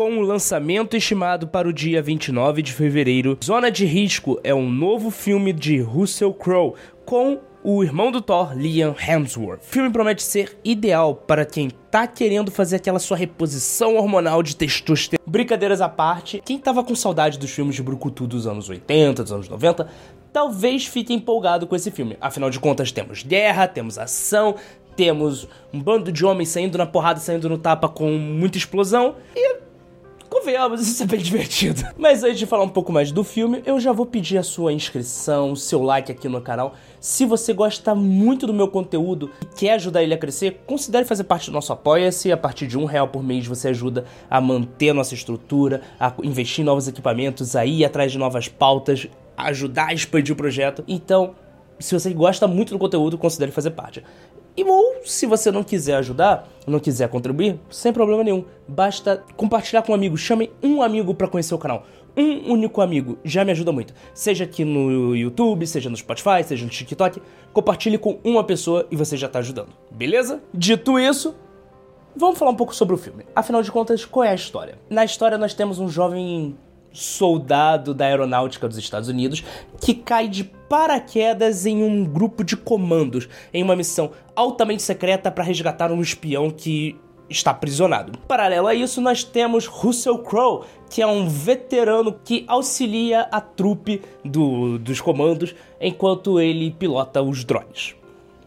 com o lançamento estimado para o dia 29 de fevereiro. Zona de Risco é um novo filme de Russell Crowe com o irmão do Thor, Liam Hemsworth. O filme promete ser ideal para quem tá querendo fazer aquela sua reposição hormonal de testosterona. Brincadeiras à parte, quem tava com saudade dos filmes de Brucutu dos anos 80, dos anos 90, talvez fique empolgado com esse filme. Afinal de contas, temos guerra, temos ação, temos um bando de homens saindo na porrada, saindo no tapa com muita explosão e convenhamos, isso é bem divertido. Mas antes de falar um pouco mais do filme, eu já vou pedir a sua inscrição, o seu like aqui no canal. Se você gosta muito do meu conteúdo e quer ajudar ele a crescer, considere fazer parte do nosso Apoia-se. A partir de um real por mês você ajuda a manter a nossa estrutura, a investir em novos equipamentos, a ir atrás de novas pautas, a ajudar a expandir o projeto. Então, se você gosta muito do conteúdo, considere fazer parte. E ou se você não quiser ajudar, não quiser contribuir, sem problema nenhum. Basta compartilhar com um amigo. Chame um amigo para conhecer o canal. Um único amigo já me ajuda muito. Seja aqui no YouTube, seja no Spotify, seja no TikTok. Compartilhe com uma pessoa e você já tá ajudando. Beleza? Dito isso, vamos falar um pouco sobre o filme. Afinal de contas, qual é a história? Na história nós temos um jovem soldado da aeronáutica dos Estados Unidos que cai de paraquedas em um grupo de comandos em uma missão altamente secreta para resgatar um espião que está aprisionado. Paralelo a isso, nós temos Russell Crowe, que é um veterano que auxilia a trupe do, dos comandos enquanto ele pilota os drones.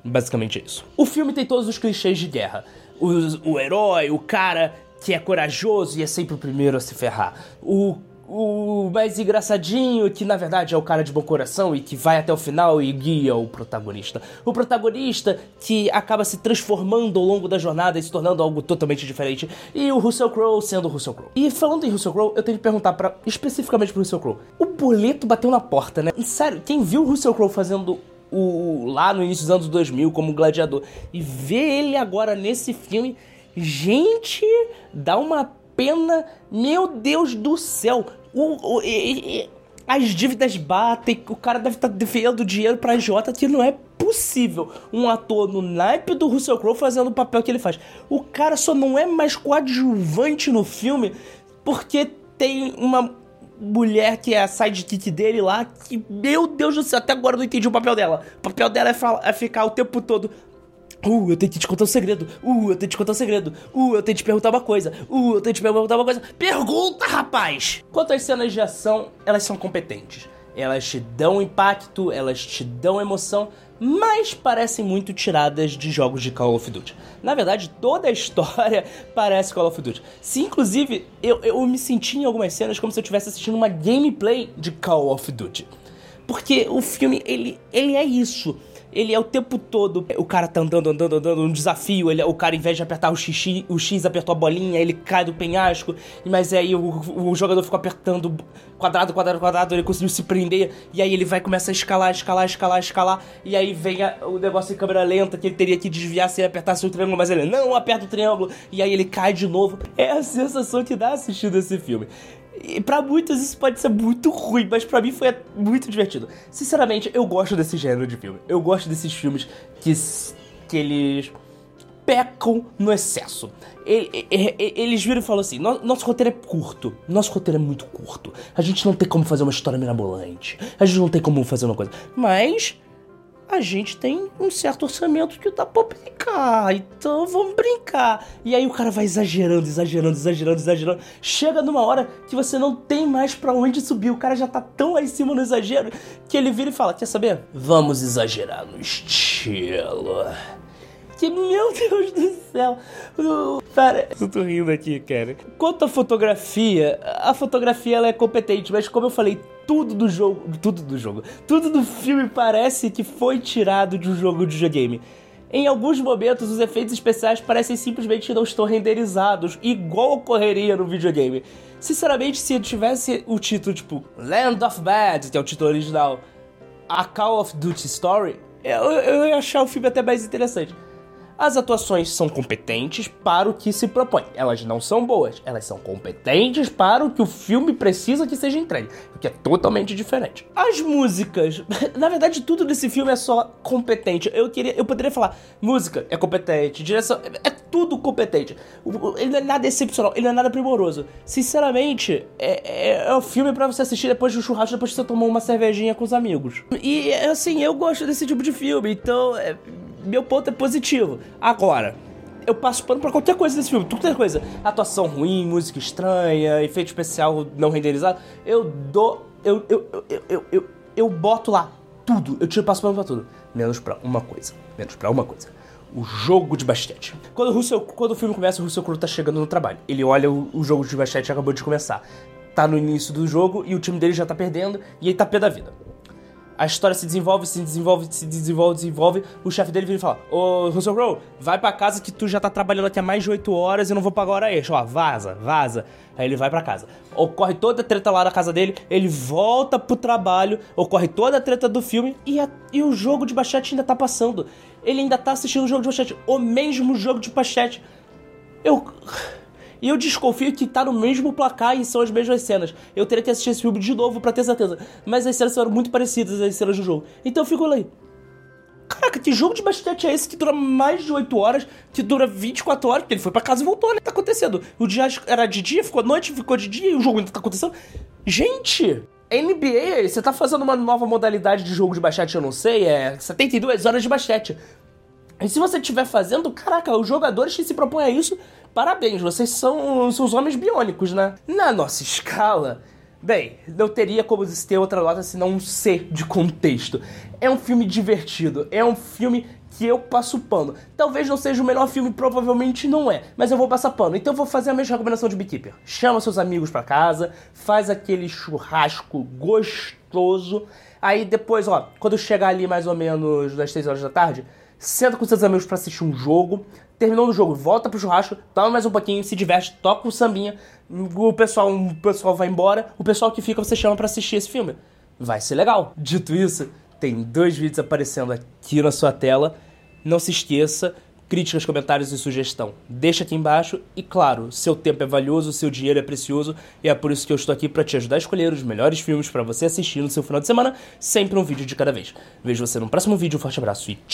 Basicamente é isso. O filme tem todos os clichês de guerra. O, o herói, o cara que é corajoso e é sempre o primeiro a se ferrar. O o mais engraçadinho, que na verdade é o cara de bom coração e que vai até o final e guia o protagonista. O protagonista que acaba se transformando ao longo da jornada e se tornando algo totalmente diferente. E o Russell Crowe sendo o Russell Crowe. E falando em Russell Crowe, eu tenho que perguntar para especificamente pro Russell Crowe. O boleto bateu na porta, né? Sério, quem viu o Russell Crowe fazendo o, lá no início dos anos 2000 como gladiador e vê ele agora nesse filme, gente, dá uma pena, meu Deus do céu. O, o, e, e, as dívidas batem, o cara deve estar tá devendo dinheiro pra Jota que não é possível um ator no naipe do Russell Crowe fazendo o papel que ele faz. O cara só não é mais coadjuvante no filme porque tem uma mulher que é a sidekick dele lá, que, meu Deus do céu, até agora eu não entendi o papel dela. O papel dela é, é ficar o tempo todo Uh, eu tenho que te contar um segredo. Uh, eu tenho que te contar um segredo. Uh, eu tenho que te perguntar uma coisa. Uh, eu tenho que te perguntar uma coisa. Pergunta, rapaz! Quanto às cenas de ação, elas são competentes. Elas te dão impacto, elas te dão emoção, mas parecem muito tiradas de jogos de Call of Duty. Na verdade, toda a história parece Call of Duty. Se inclusive eu, eu me senti em algumas cenas como se eu estivesse assistindo uma gameplay de Call of Duty. Porque o filme, ele, ele é isso ele é o tempo todo. O cara tá andando, andando, andando, um desafio. Ele, o cara, em vez de apertar o X, o X apertou a bolinha, ele cai do penhasco. Mas aí o, o jogador ficou apertando quadrado, quadrado, quadrado, ele conseguiu se prender. E aí ele vai começar a escalar, escalar, escalar, escalar. E aí vem a, o negócio em câmera lenta que ele teria que desviar se ele apertasse o triângulo, mas ele não aperta o triângulo. E aí ele cai de novo. É a sensação que dá assistindo esse filme. E pra muitos isso pode ser muito ruim, mas para mim foi muito divertido. Sinceramente, eu gosto desse gênero de filme. Eu gosto desses filmes que, que eles pecam no excesso. Eles viram e falam assim: nosso roteiro é curto, nosso roteiro é muito curto. A gente não tem como fazer uma história mirabolante, a gente não tem como fazer uma coisa. Mas a gente tem um certo orçamento que dá pra brincar, então vamos brincar. E aí o cara vai exagerando, exagerando, exagerando, exagerando. Chega numa hora que você não tem mais para onde subir, o cara já tá tão lá em cima no exagero que ele vira e fala: Quer saber? Vamos exagerar no estilo. Que meu Deus do céu. Cara, eu tô rindo aqui, cara. Quanto à fotografia, a fotografia ela é competente, mas como eu falei, tudo do jogo, tudo do jogo, tudo do filme parece que foi tirado de um jogo de videogame. Em alguns momentos, os efeitos especiais parecem simplesmente não estão renderizados, igual ocorreria no videogame. Sinceramente, se tivesse o título tipo Land of Bad, que é o título original, a Call of Duty Story, eu, eu ia achar o filme até mais interessante. As atuações são competentes para o que se propõe. Elas não são boas, elas são competentes para o que o filme precisa que seja entregue, o que é totalmente diferente. As músicas, na verdade, tudo desse filme é só competente. Eu queria, eu poderia falar, música é competente, direção é tudo competente. Ele não é nada excepcional, ele não é nada primoroso. Sinceramente, é, é, é um filme para você assistir depois do churrasco, depois que você tomou uma cervejinha com os amigos. E assim, eu gosto desse tipo de filme, então é, meu ponto é positivo. Agora, eu passo pano pra qualquer coisa desse filme, qualquer coisa. Atuação ruim, música estranha, efeito especial não renderizado. Eu dou. Eu, eu, eu, eu, eu, eu, boto lá tudo. Eu tiro passo pano pra tudo. Menos pra uma coisa. Menos pra uma coisa. O jogo de basquete. Quando o, Russell, quando o filme começa, o Russell Crowe tá chegando no trabalho. Ele olha o, o jogo de basquete acabou de começar. Tá no início do jogo e o time dele já tá perdendo e ele tá pé da vida a história se desenvolve, se desenvolve, se desenvolve, desenvolve. O chefe dele vem e fala: Ô, Russell Crowe, vai pra casa que tu já tá trabalhando aqui há mais de 8 horas e eu não vou pagar hora extra. Ó, vaza, vaza. Aí ele vai pra casa. Ocorre toda a treta lá na casa dele, ele volta pro trabalho, ocorre toda a treta do filme e, a, e o jogo de basquete ainda tá passando. Ele ainda tá assistindo o jogo de basquete, o mesmo jogo de basquete. Eu. E eu desconfio que tá no mesmo placar e são as mesmas cenas. Eu teria que assistir esse filme de novo para ter certeza. Mas as cenas são muito parecidas às cenas do jogo. Então eu fico lá. Caraca, que jogo de basquete é esse que dura mais de 8 horas, que dura 24 horas? Porque ele foi para casa e voltou, né? Tá acontecendo. O dia era de dia, ficou noite, ficou de dia e o jogo ainda tá acontecendo. Gente! NBA, você tá fazendo uma nova modalidade de jogo de basquete, eu não sei, é 72 horas de basquete. E se você estiver fazendo, caraca, os jogadores que se propõem a isso parabéns, vocês são, são os homens biônicos, né? Na nossa escala, bem, não teria como ter outra nota senão um C de contexto. É um filme divertido, é um filme que eu passo pano. Talvez não seja o melhor filme, provavelmente não é, mas eu vou passar pano. Então eu vou fazer a mesma recomendação de Beekeeper. Chama seus amigos para casa, faz aquele churrasco gostoso. Aí depois, ó, quando chegar ali mais ou menos das 6 horas da tarde, senta com seus amigos para assistir um jogo, terminou o jogo, volta pro churrasco, toma mais um pouquinho, se diverte, toca o sambinha, o pessoal, o pessoal vai embora, o pessoal que fica você chama para assistir esse filme. Vai ser legal. Dito isso, tem dois vídeos aparecendo aqui na sua tela. Não se esqueça, críticas, comentários e sugestão. Deixa aqui embaixo e claro, seu tempo é valioso, seu dinheiro é precioso e é por isso que eu estou aqui para te ajudar a escolher os melhores filmes para você assistir no seu final de semana, sempre um vídeo de cada vez. Vejo você no próximo vídeo, um forte abraço e tchau.